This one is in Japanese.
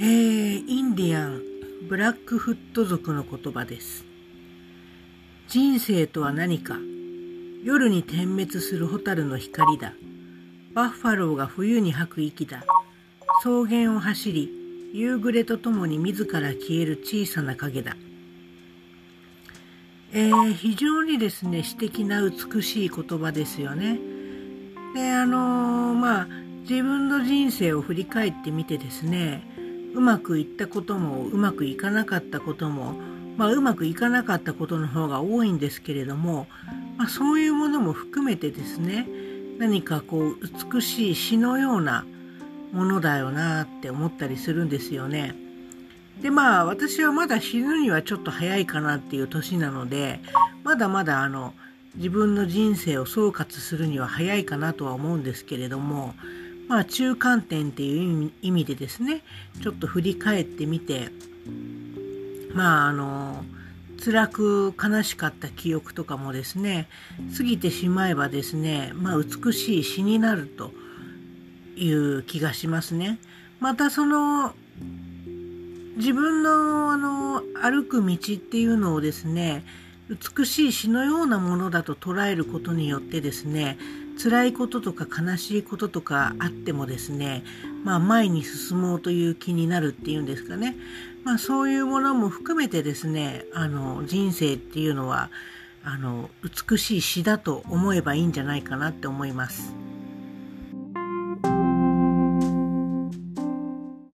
え、インディアンブラックフット族の言葉です。人生とは何か夜に点滅する蛍の光だ。バッファローが冬に吐く息だ。草原を走り、夕暮れとともに自ら消える小さな影だ。えー、非常にですね、詩的な美しい言葉ですよね。で、あのー、まあ、自分の人生を振り返ってみてですね、うまくいったこともうまくいかなかったことも、まあ、うまくいかなかったことの方が多いんですけれども、まあ、そういうものも含めてですね何かこう美しい詩のようなものだよなって思ったりするんですよね。でまあ私はまだ死ぬにはちょっと早いかなっていう年なのでまだまだあの自分の人生を総括するには早いかなとは思うんですけれどもまあ中間点っていう意味でですねちょっと振り返ってみてまああの辛く悲しかった記憶とかもですね過ぎてしまえばですねまあ美しい詩になるという気がしますね。またその自分のあの歩く道っていうのをですね美しい詩のようなものだと捉えることによってですね辛いこととか悲しいこととかあってもですね、まあ、前に進もうという気になるっていうんですかね、まあ、そういうものも含めてですねあの人生っていうのはあの美しい詩だと思えばいいんじゃないかなって思います。